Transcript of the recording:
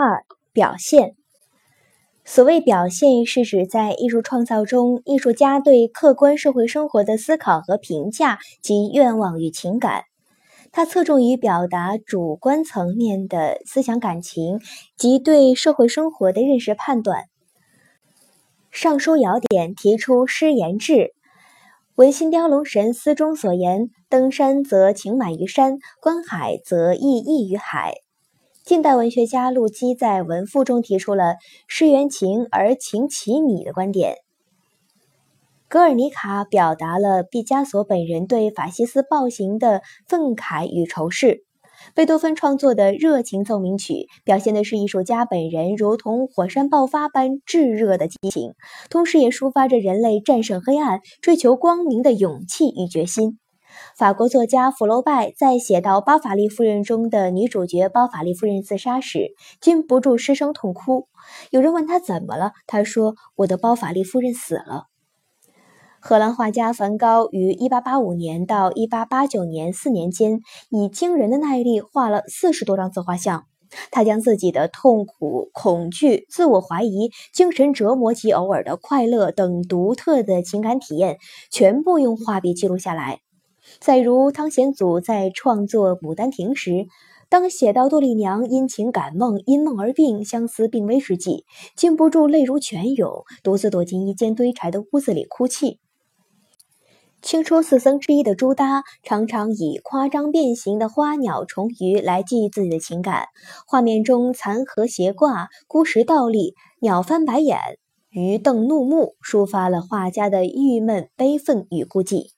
二、表现。所谓表现，是指在艺术创造中，艺术家对客观社会生活的思考和评价及愿望与情感。它侧重于表达主观层面的思想感情及对社会生活的认识判断。《尚书尧典》提出诗言志，文心雕龙神思中所言：“登山则情满于山，观海则意溢于海。”近代文学家陆机在《文赋》中提出了“诗缘情而情其米”的观点。格尔尼卡表达了毕加索本人对法西斯暴行的愤慨与仇视。贝多芬创作的热情奏鸣曲表现的是艺术家本人如同火山爆发般炙热的激情，同时也抒发着人类战胜黑暗、追求光明的勇气与决心。法国作家福楼拜在写到包法利夫人中的女主角包法利夫人自杀时，禁不住失声痛哭。有人问他怎么了，他说：“我的包法利夫人死了。”荷兰画家梵高于1885年到1889年四年间，以惊人的耐力画了四十多张自画像。他将自己的痛苦、恐惧、自我怀疑、精神折磨及偶尔的快乐等独特的情感体验，全部用画笔记录下来。再如汤显祖在创作《牡丹亭》时，当写到杜丽娘因情感梦、因梦而病、相思病危之际，禁不住泪如泉涌，独自躲进一间堆柴的屋子里哭泣。清初四僧之一的朱耷，常常以夸张变形的花鸟虫鱼来寄予自己的情感。画面中残荷斜挂、孤石倒立、鸟翻白眼、鱼瞪怒目，抒发了画家的郁闷、悲愤与孤寂。